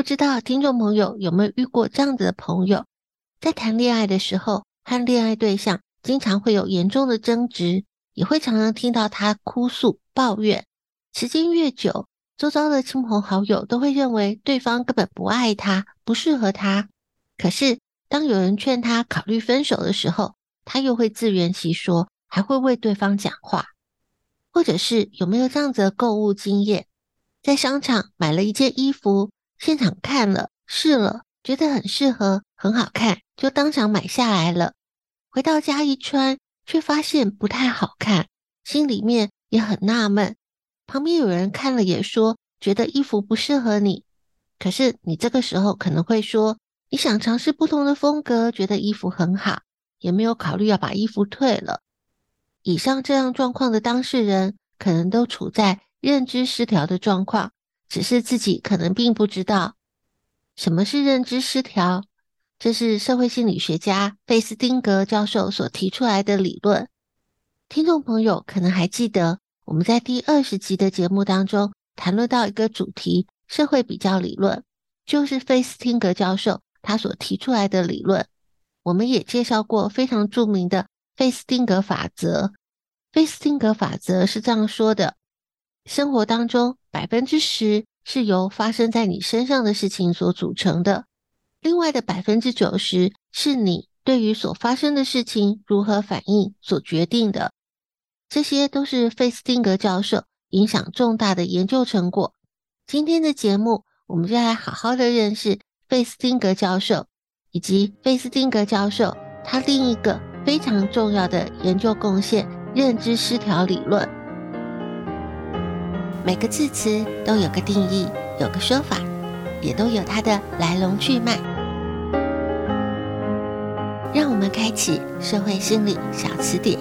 不知道听众朋友有没有遇过这样子的朋友，在谈恋爱的时候，和恋爱对象经常会有严重的争执，也会常常听到他哭诉抱怨。时间越久，周遭的亲朋好友都会认为对方根本不爱他，不适合他。可是当有人劝他考虑分手的时候，他又会自圆其说，还会为对方讲话。或者是有没有这样子的购物经验？在商场买了一件衣服，现场看了试了，觉得很适合，很好看，就当场买下来了。回到家一穿，却发现不太好看，心里面也很纳闷。旁边有人看了也说，觉得衣服不适合你。可是你这个时候可能会说，你想尝试不同的风格，觉得衣服很好，也没有考虑要把衣服退了。以上这样状况的当事人，可能都处在认知失调的状况，只是自己可能并不知道。什么是认知失调？这是社会心理学家费斯汀格教授所提出来的理论。听众朋友可能还记得，我们在第二十集的节目当中谈论到一个主题——社会比较理论，就是费斯汀格教授他所提出来的理论。我们也介绍过非常著名的。费斯汀格法则，费斯汀格法则是这样说的：生活当中百分之十是由发生在你身上的事情所组成的，另外的百分之九十是你对于所发生的事情如何反应所决定的。这些都是费斯汀格教授影响重大的研究成果。今天的节目，我们就来好好的认识费斯汀格教授，以及费斯汀格教授他另一个。非常重要的研究贡献——认知失调理论。每个字词都有个定义，有个说法，也都有它的来龙去脉。让我们开启社会心理小词典。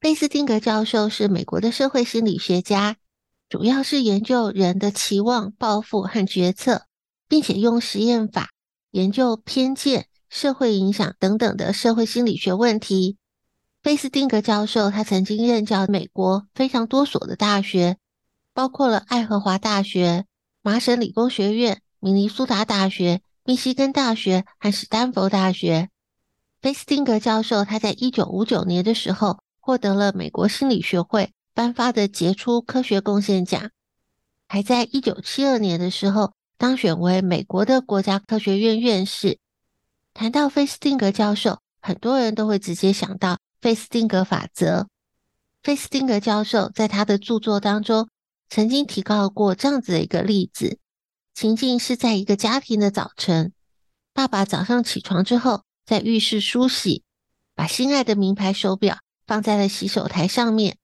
贝斯汀格教授是美国的社会心理学家，主要是研究人的期望、抱负和决策，并且用实验法研究偏见、社会影响等等的社会心理学问题。费斯汀格教授他曾经任教美国非常多所的大学，包括了爱荷华大学、麻省理工学院、明尼苏达大学、密西根大学和史丹佛大学。费斯汀格教授他在一九五九年的时候，获得了美国心理学会颁发的杰出科学贡献奖，还在一九七二年的时候当选为美国的国家科学院院士。谈到费斯汀格教授，很多人都会直接想到费斯汀格法则。费斯汀格教授在他的著作当中曾经提到过这样子的一个例子：情境是在一个家庭的早晨，爸爸早上起床之后，在浴室梳洗，把心爱的名牌手表。放在了洗手台上面，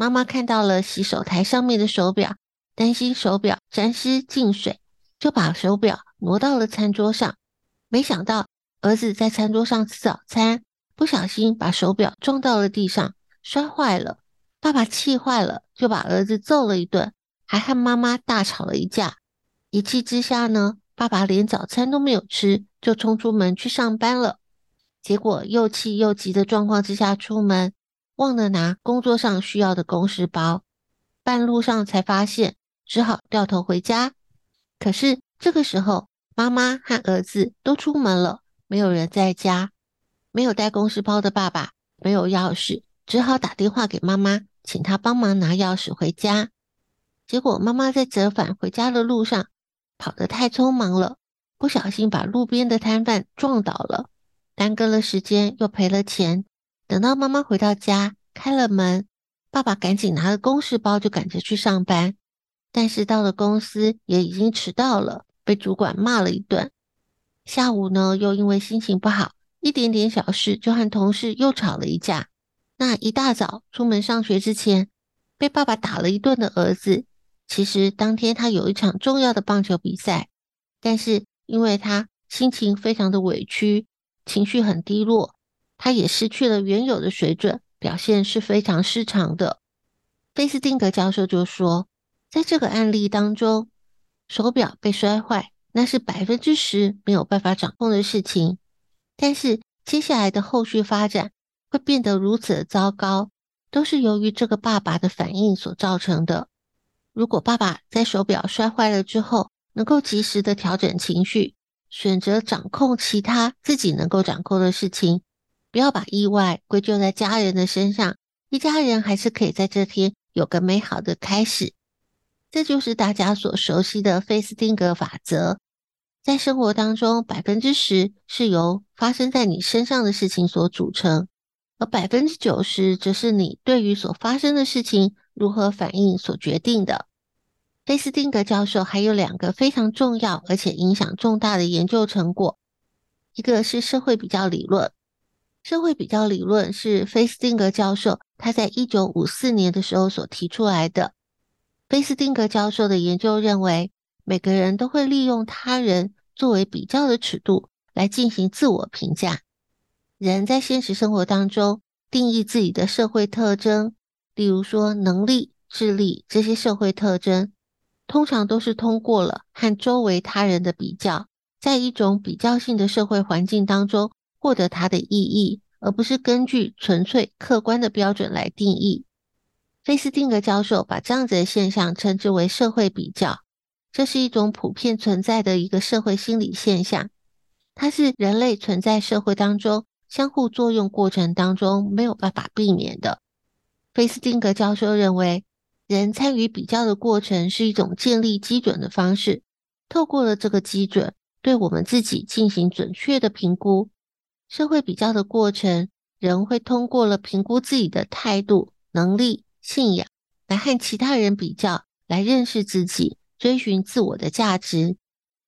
妈妈看到了洗手台上面的手表，担心手表沾湿进水，就把手表挪到了餐桌上。没想到儿子在餐桌上吃早餐，不小心把手表撞到了地上，摔坏了。爸爸气坏了，就把儿子揍了一顿，还和妈妈大吵了一架。一气之下呢，爸爸连早餐都没有吃，就冲出门去上班了。结果又气又急的状况之下出门，忘了拿工作上需要的公事包，半路上才发现，只好掉头回家。可是这个时候，妈妈和儿子都出门了，没有人在家。没有带公事包的爸爸没有钥匙，只好打电话给妈妈，请她帮忙拿钥匙回家。结果妈妈在折返回家的路上跑得太匆忙了，不小心把路边的摊贩撞倒了。耽搁了时间，又赔了钱。等到妈妈回到家，开了门，爸爸赶紧拿了公事包就赶着去上班。但是到了公司也已经迟到了，被主管骂了一顿。下午呢，又因为心情不好，一点点小事就和同事又吵了一架。那一大早出门上学之前，被爸爸打了一顿的儿子，其实当天他有一场重要的棒球比赛，但是因为他心情非常的委屈。情绪很低落，他也失去了原有的水准，表现是非常失常的。菲斯汀格教授就说，在这个案例当中，手表被摔坏，那是百分之十没有办法掌控的事情。但是接下来的后续发展会变得如此的糟糕，都是由于这个爸爸的反应所造成的。如果爸爸在手表摔坏了之后，能够及时的调整情绪。选择掌控其他自己能够掌控的事情，不要把意外归咎在家人的身上，一家人还是可以在这天有个美好的开始。这就是大家所熟悉的费斯汀格法则。在生活当中，百分之十是由发生在你身上的事情所组成，而百分之九十则是你对于所发生的事情如何反应所决定的。菲斯汀格教授还有两个非常重要而且影响重大的研究成果，一个是社会比较理论。社会比较理论是菲斯汀格教授他在一九五四年的时候所提出来的。菲斯汀格教授的研究认为，每个人都会利用他人作为比较的尺度来进行自我评价。人在现实生活当中定义自己的社会特征，例如说能力、智力这些社会特征。通常都是通过了和周围他人的比较，在一种比较性的社会环境当中获得它的意义，而不是根据纯粹客观的标准来定义。菲斯汀格教授把这样子的现象称之为社会比较，这是一种普遍存在的一个社会心理现象，它是人类存在社会当中相互作用过程当中没有办法避免的。菲斯汀格教授认为。人参与比较的过程是一种建立基准的方式，透过了这个基准，对我们自己进行准确的评估。社会比较的过程，人会通过了评估自己的态度、能力、信仰，来和其他人比较，来认识自己，追寻自我的价值。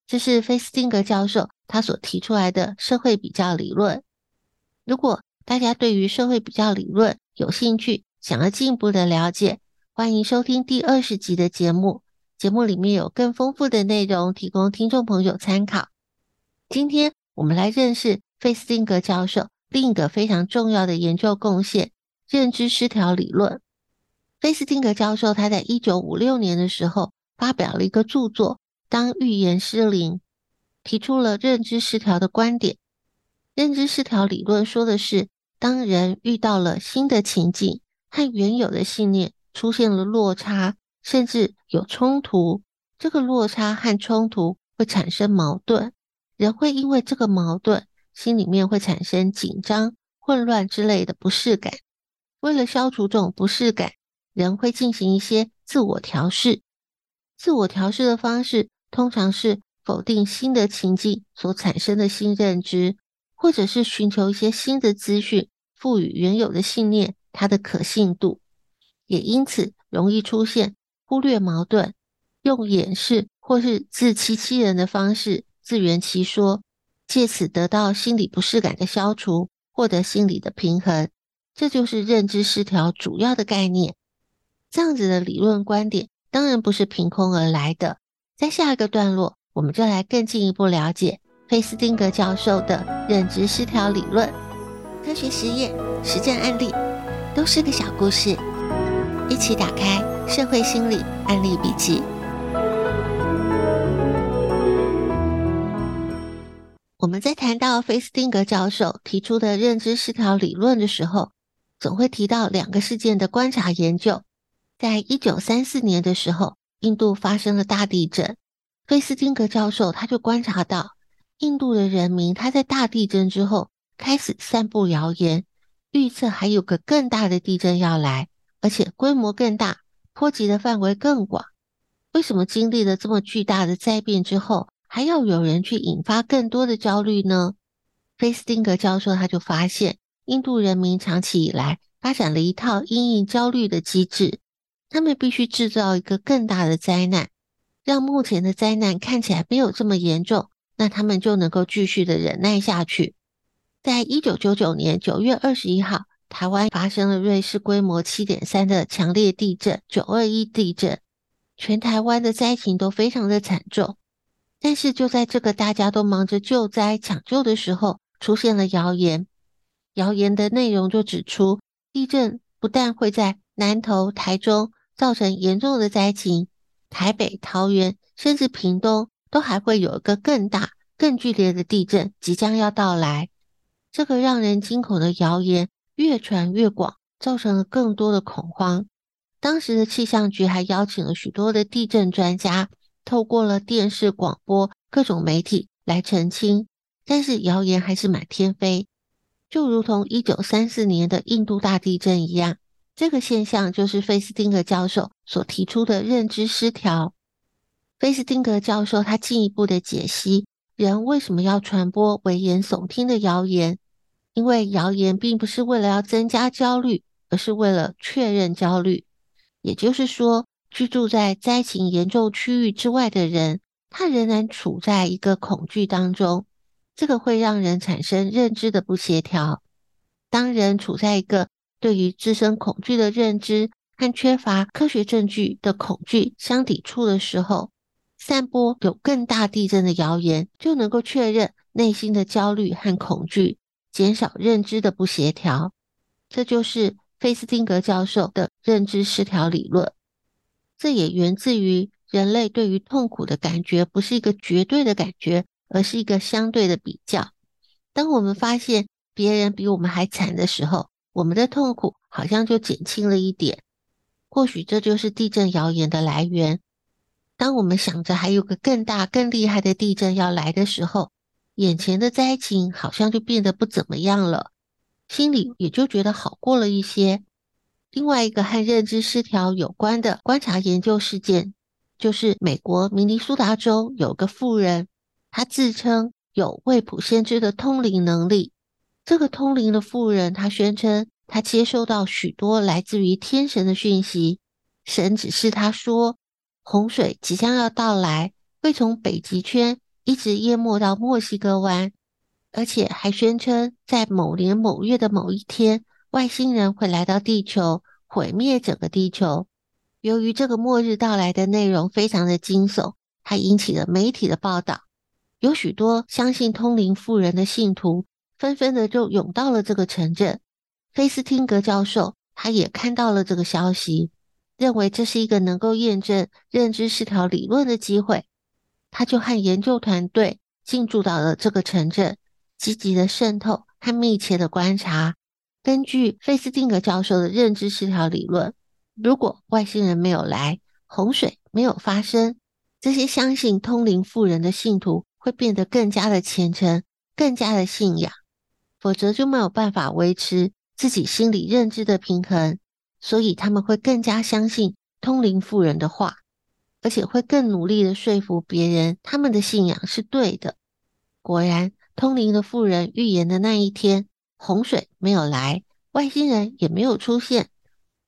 这是菲斯汀格教授他所提出来的社会比较理论。如果大家对于社会比较理论有兴趣，想要进一步的了解，欢迎收听第二十集的节目，节目里面有更丰富的内容提供听众朋友参考。今天我们来认识费斯汀格教授另一个非常重要的研究贡献——认知失调理论。费斯汀格教授他在一九五六年的时候发表了一个著作《当预言失灵》，提出了认知失调的观点。认知失调理论说的是，当人遇到了新的情境和原有的信念。出现了落差，甚至有冲突。这个落差和冲突会产生矛盾，人会因为这个矛盾，心里面会产生紧张、混乱之类的不适感。为了消除这种不适感，人会进行一些自我调试。自我调试的方式通常是否定新的情境所产生的新认知，或者是寻求一些新的资讯，赋予原有的信念它的可信度。也因此容易出现忽略矛盾、用掩饰或是自欺欺人的方式自圆其说，借此得到心理不适感的消除，获得心理的平衡。这就是认知失调主要的概念。这样子的理论观点当然不是凭空而来的。在下一个段落，我们就来更进一步了解费斯汀格教授的认知失调理论。科学实验、实战案例都是个小故事，一起打开社会心理案例笔记。我们在谈到费斯汀格教授提出的认知失调理论的时候，总会提到两个事件的观察研究。在一九三四年的时候，印度发生了大地震，费斯汀格教授他就观察到，印度的人民他在大地震之后开始散布谣言，预测还有个更大的地震要来，而且规模更大，波及的范围更广。为什么经历了这么巨大的灾变之后，还要有人去引发更多的焦虑呢？费斯汀格教授他就发现，印度人民长期以来发展了一套因应焦虑的机制，他们必须制造一个更大的灾难，让目前的灾难看起来没有这么严重，那他们就能够继续的忍耐下去。在一九九九年九月二十一号，台湾发生了瑞士规模七点三的强烈地震——九二一地震，全台湾的灾情都非常的惨重。但是就在这个大家都忙着救灾抢救的时候，出现了谣言。谣言的内容就指出，地震不但会在南投、台中造成严重的灾情，台北、桃园甚至屏东都还会有一个更大、更剧烈的地震即将要到来。这个让人惊恐的谣言越传越广，造成了更多的恐慌。当时的气象局还邀请了许多的地震专家。透过了电视、广播、各种媒体来澄清，但是谣言还是满天飞，就如同一九三四年的印度大地震一样。这个现象就是费斯汀格教授所提出的认知失调。费斯汀格教授他进一步的解析，人为什么要传播危言耸听的谣言？因为谣言并不是为了要增加焦虑，而是为了确认焦虑。也就是说，居住在灾情严重区域之外的人，他仍然处在一个恐惧当中，这个会让人产生认知的不协调。当人处在一个对于自身恐惧的认知和缺乏科学证据的恐惧相抵触的时候，散播有更大地震的谣言，就能够确认内心的焦虑和恐惧，减少认知的不协调。这就是费斯汀格教授的认知失调理论。这也源自于人类对于痛苦的感觉不是一个绝对的感觉，而是一个相对的比较。当我们发现别人比我们还惨的时候，我们的痛苦好像就减轻了一点。或许这就是地震谣言的来源。当我们想着还有个更大、更厉害的地震要来的时候，眼前的灾情好像就变得不怎么样了，心里也就觉得好过了一些。另外一个和认知失调有关的观察研究事件，就是美国明尼苏达州有个妇人，她自称有未卜先知的通灵能力。这个通灵的妇人，她宣称她接收到许多来自于天神的讯息，神指示她说，洪水即将要到来，会从北极圈一直淹没到墨西哥湾，而且还宣称在某年某月的某一天。外星人会来到地球，毁灭整个地球。由于这个末日到来的内容非常的惊悚，还引起了媒体的报道。有许多相信通灵妇人的信徒，纷纷的就涌到了这个城镇。费斯汀格教授他也看到了这个消息，认为这是一个能够验证认知失调理论的机会。他就和研究团队进驻到了这个城镇，积极的渗透和密切的观察。根据费斯汀格教授的认知失调理论，如果外星人没有来，洪水没有发生，这些相信通灵妇人的信徒会变得更加的虔诚，更加的信仰，否则就没有办法维持自己心理认知的平衡，所以他们会更加相信通灵妇人的话，而且会更努力的说服别人他们的信仰是对的。果然，通灵的妇人预言的那一天。洪水没有来，外星人也没有出现。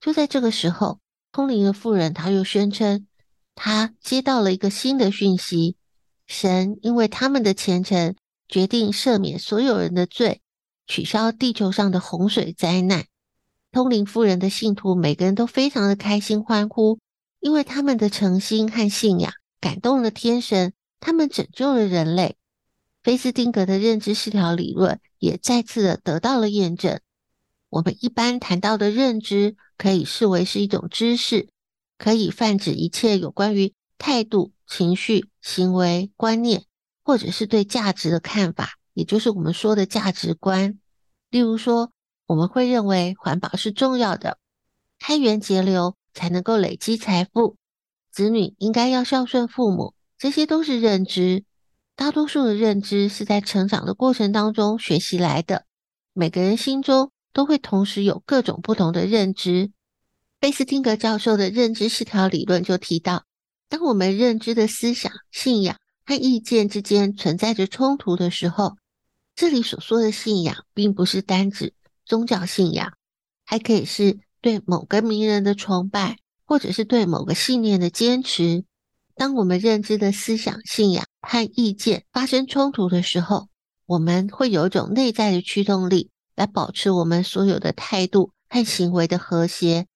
就在这个时候，通灵的妇人她又宣称，她接到了一个新的讯息：神因为他们的虔诚，决定赦免所有人的罪，取消地球上的洪水灾难。通灵妇人的信徒每个人都非常的开心欢呼，因为他们的诚心和信仰感动了天神，他们拯救了人类。菲斯汀格的认知失调理论也再次的得到了验证。我们一般谈到的认知，可以视为是一种知识，可以泛指一切有关于态度、情绪、行为、观念，或者是对价值的看法，也就是我们说的价值观。例如说，我们会认为环保是重要的，开源节流才能够累积财富，子女应该要孝顺父母，这些都是认知。大多数的认知是在成长的过程当中学习来的，每个人心中。都会同时有各种不同的认知。贝斯汀格教授的认知失调理论就提到，当我们认知的思想、信仰和意见之间存在着冲突的时候，这里所说的信仰，并不是单指宗教信仰，还可以是对某个名人的崇拜，或者是对某个信念的坚持。当我们认知的思想、信仰和意见发生冲突的时候，我们会有一种内在的驱动力。来保持我们所有的态度和行为的和谐，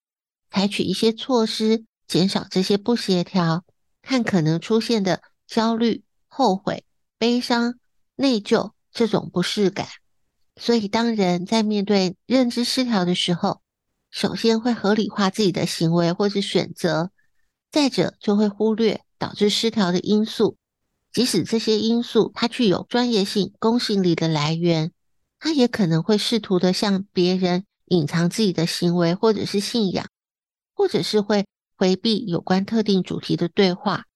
采取一些措施，减少这些不协调和可能出现的焦虑、后悔、悲伤、内疚这种不适感。所以，当人在面对认知失调的时候，首先会合理化自己的行为或是选择，再者就会忽略导致失调的因素，即使这些因素它具有专业性、公信力的来源。他也可能会试图的向别人隐藏自己的行为或者是信仰，或者是会回避有关特定主题的对话。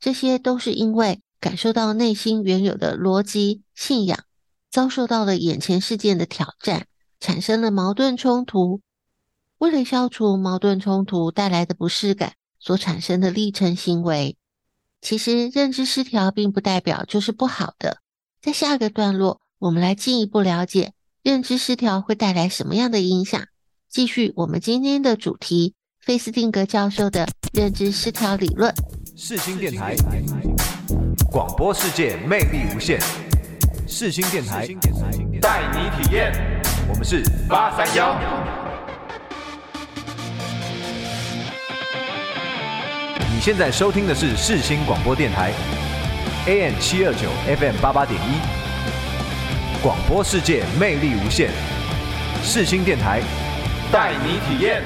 这些都是因为感受到内心原有的逻辑信仰，遭受到了眼前事件的挑战，产生了矛盾冲突。为了消除矛盾冲突带来的不适感所产生的历程行为，其实认知失调并不代表就是不好的。在下个段落。我们来进一步了解认知失调会带来什么样的影响。继续我们今天的主题：费斯汀格教授的认知失调理论。世新电台广播世界魅力无限。世新电台带你体验。我们是八三幺。现在收听的是世新广播电台，AM 七二九，FM 八八点一。广播世界魅力无限，世新电台带你体验。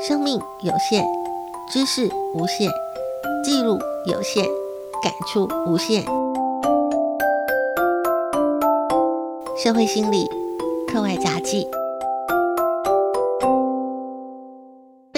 生命有限，知识无限，记录有限，感触无限。社会心理课外杂记。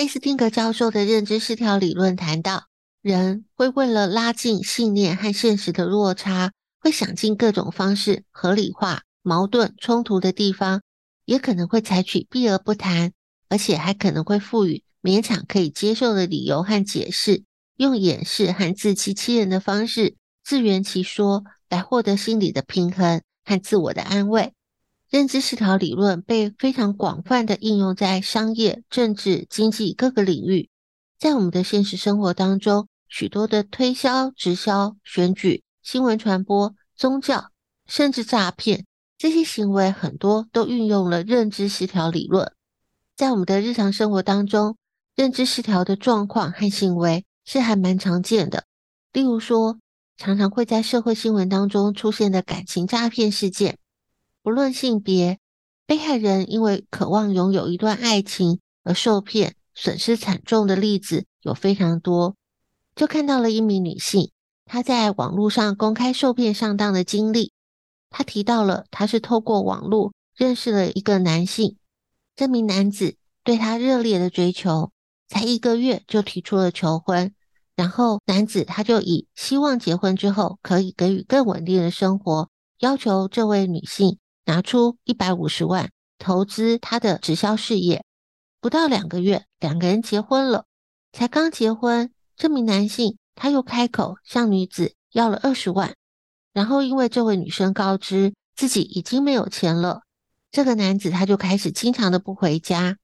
菲斯汀格教授的认知失调理论谈到。人会为了拉近信念和现实的落差，会想尽各种方式合理化矛盾冲突的地方，也可能会采取避而不谈，而且还可能会赋予勉强可以接受的理由和解释，用掩饰和自欺欺人的方式自圆其说，来获得心理的平衡和自我的安慰。认知失调理论被非常广泛的应用在商业、政治、经济各个领域。在我们的现实生活当中，许多的推销、直销、选举、新闻传播、宗教，甚至诈骗，这些行为很多都运用了认知失调理论。在我们的日常生活当中，认知失调的状况和行为是还蛮常见的。例如说，常常会在社会新闻当中出现的感情诈骗事件，不论性别，被害人因为渴望拥有一段爱情而受骗。损失惨重的例子有非常多，就看到了一名女性，她在网络上公开受骗上当的经历。她提到了，她是透过网络认识了一个男性，这名男子对她热烈的追求，才一个月就提出了求婚，然后男子他就以希望结婚之后可以给予更稳定的生活，要求这位女性拿出一百五十万投资他的直销事业。不到两个月，两个人结婚了。才刚结婚，这名男性他又开口向女子要了二十万，然后因为这位女生告知自己已经没有钱了，这个男子他就开始经常的不回家。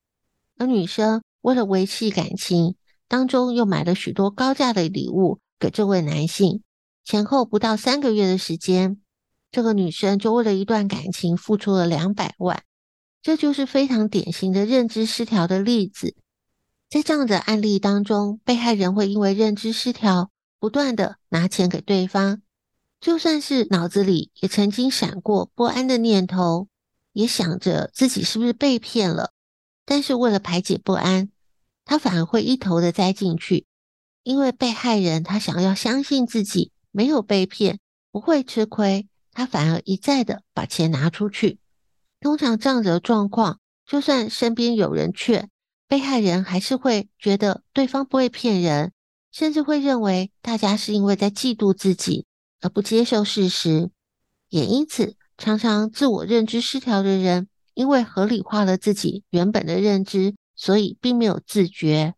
而女生为了维系感情，当中又买了许多高价的礼物给这位男性。前后不到三个月的时间，这个女生就为了一段感情付出了两百万。这就是非常典型的认知失调的例子。在这样的案例当中，被害人会因为认知失调，不断的拿钱给对方，就算是脑子里也曾经闪过不安的念头，也想着自己是不是被骗了，但是为了排解不安，他反而会一头的栽进去，因为被害人他想要相信自己没有被骗，不会吃亏，他反而一再的把钱拿出去。通常这样子的状况，就算身边有人劝。被害人还是会觉得对方不会骗人，甚至会认为大家是因为在嫉妒自己而不接受事实，也因此常常自我认知失调的人，因为合理化了自己原本的认知，所以并没有自觉。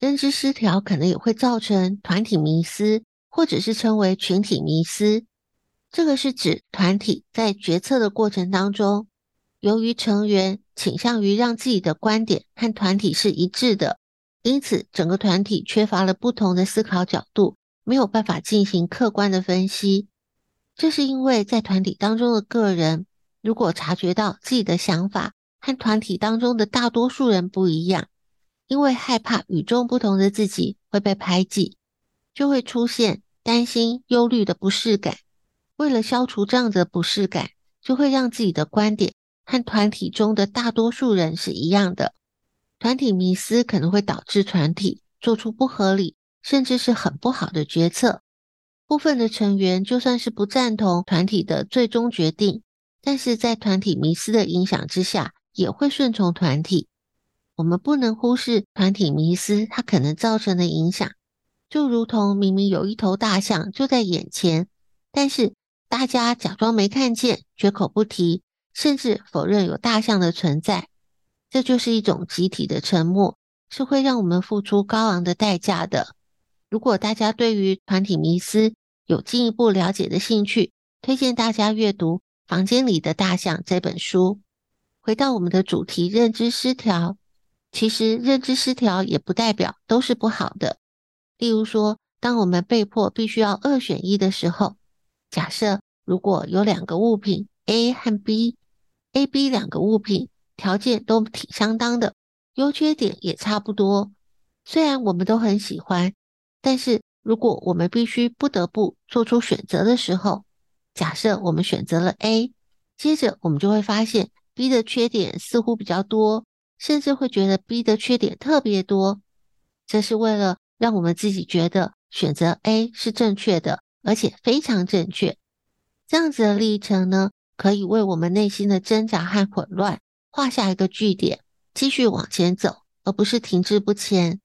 认知失调可能也会造成团体迷思，或者是称为群体迷思。这个是指团体在决策的过程当中，由于成员。倾向于让自己的观点和团体是一致的，因此整个团体缺乏了不同的思考角度，没有办法进行客观的分析。这是因为在团体当中的个人，如果察觉到自己的想法和团体当中的大多数人不一样，因为害怕与众不同的自己会被排挤，就会出现担心、忧虑的不适感。为了消除这样的不适感，就会让自己的观点。和团体中的大多数人是一样的，团体迷思可能会导致团体做出不合理，甚至是很不好的决策。部分的成员就算是不赞同团体的最终决定，但是在团体迷思的影响之下，也会顺从团体。我们不能忽视团体迷思它可能造成的影响，就如同明明有一头大象就在眼前，但是大家假装没看见，绝口不提。甚至否认有大象的存在，这就是一种集体的沉默，是会让我们付出高昂的代价的。如果大家对于团体迷思有进一步了解的兴趣，推荐大家阅读《房间里的大象》这本书。回到我们的主题，认知失调，其实认知失调也不代表都是不好的。例如说，当我们被迫必须要二选一的时候，假设如果有两个物品 A 和 B。A、B 两个物品条件都挺相当的，优缺点也差不多。虽然我们都很喜欢，但是如果我们必须不得不做出选择的时候，假设我们选择了 A，接着我们就会发现 B 的缺点似乎比较多，甚至会觉得 B 的缺点特别多。这是为了让我们自己觉得选择 A 是正确的，而且非常正确。这样子的历程呢，可以为我们内心的挣扎和混乱画下一个句点，继续往前走，而不是停滞不前。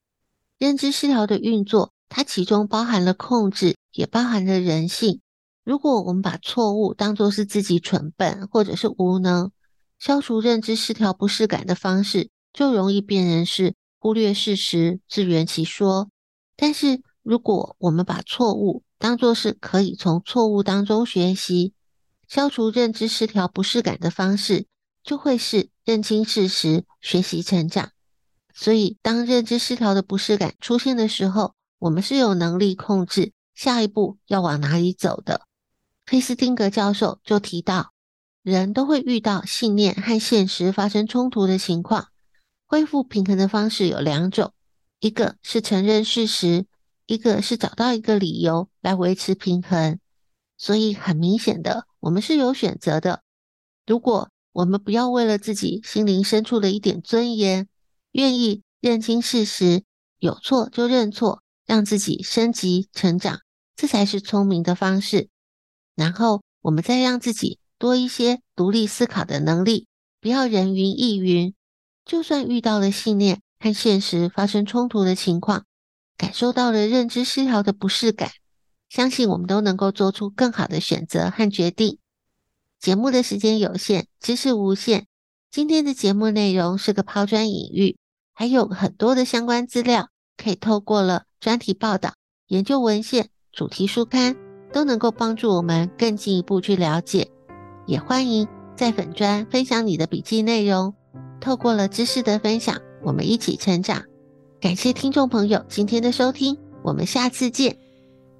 认知失调的运作，它其中包含了控制，也包含了人性。如果我们把错误当作是自己蠢笨或者是无能，消除认知失调不适感的方式，就容易辨认是忽略事实，自圆其说。但是如果我们把错误当作是可以从错误当中学习。消除认知失调不适感的方式，就会是认清事实、学习成长。所以，当认知失调的不适感出现的时候，我们是有能力控制下一步要往哪里走的。黑斯汀格教授就提到，人都会遇到信念和现实发生冲突的情况，恢复平衡的方式有两种：一个是承认事实，一个是找到一个理由来维持平衡。所以，很明显的。我们是有选择的。如果我们不要为了自己心灵深处的一点尊严，愿意认清事实，有错就认错，让自己升级成长，这才是聪明的方式。然后，我们再让自己多一些独立思考的能力，不要人云亦云。就算遇到了信念和现实发生冲突的情况，感受到了认知失调的不适感。相信我们都能够做出更好的选择和决定。节目的时间有限，知识无限。今天的节目内容是个抛砖引玉，还有很多的相关资料，可以透过了专题报道、研究文献、主题书刊，都能够帮助我们更进一步去了解。也欢迎在粉专分享你的笔记内容。透过了知识的分享，我们一起成长。感谢听众朋友今天的收听我们下次见。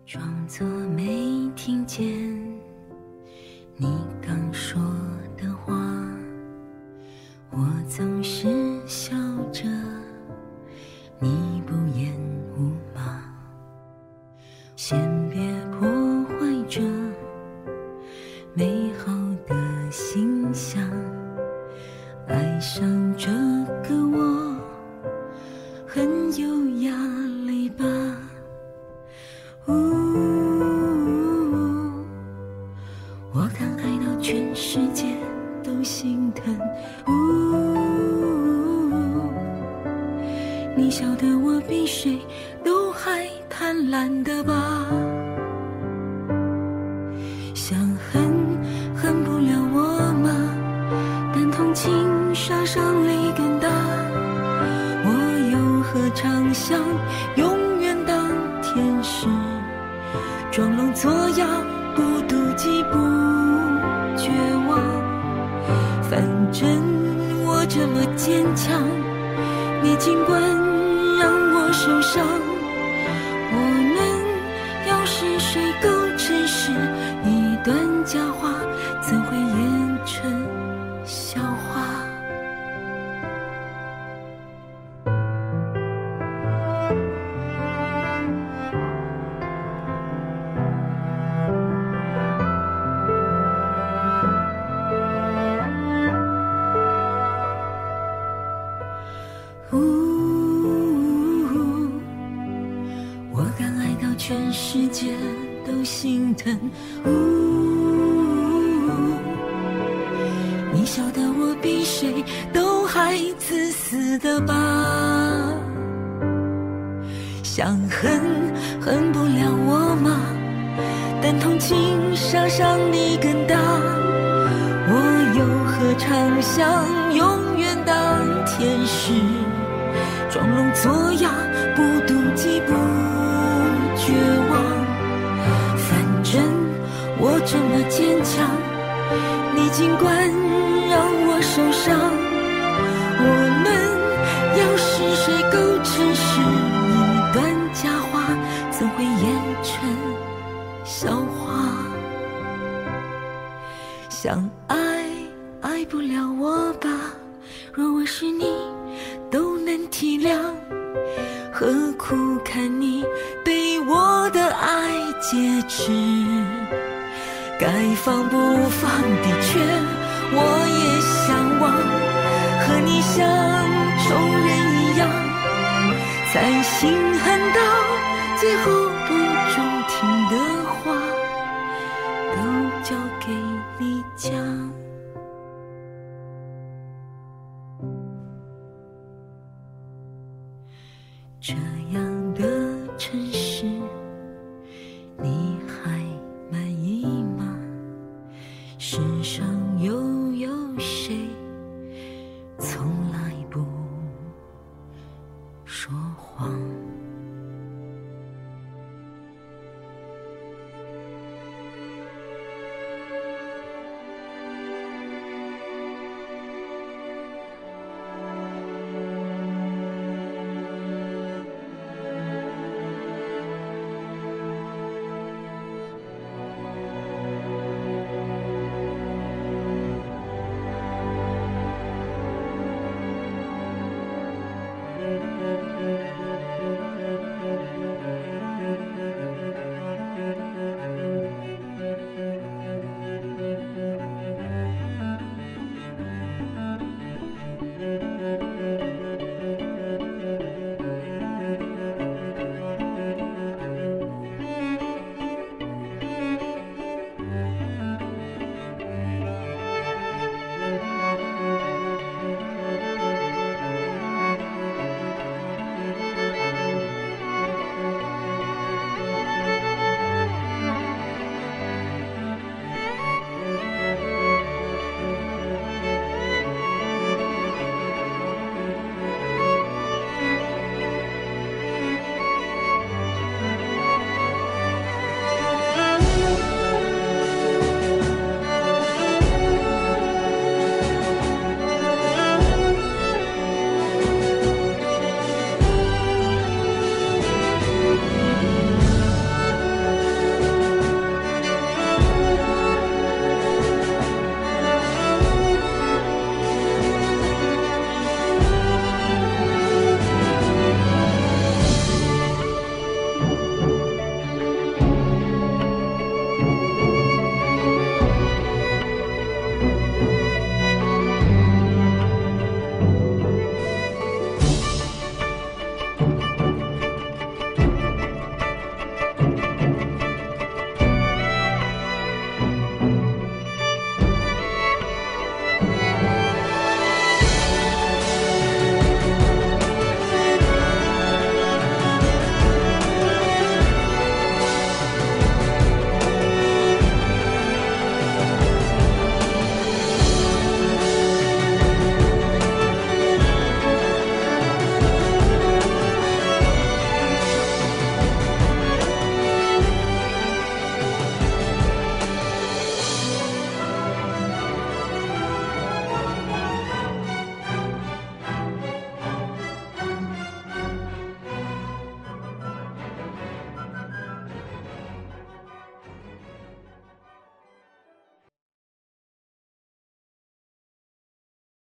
装作没听见你刚说的话我总是笑着你不言不语先别破坏这美好的形象爱上有压力吧？呜，我看爱到全世界都心疼。呜，你晓得我比谁都还贪婪的吧？坚强你尽管让我受伤。呜，你晓得我比谁都还自私的吧？想恨恨不了我吗？但同情杀伤你更大。我又何尝想永远当天使，装聋作哑？关，让我受伤。我们要是谁构成是一段佳话，怎会演成笑话？想爱，爱不了我吧？若我是你，都能体谅，何苦看你被我的爱劫持？该放不放的确，我也向往，和你像仇人一样，在心狠到最后。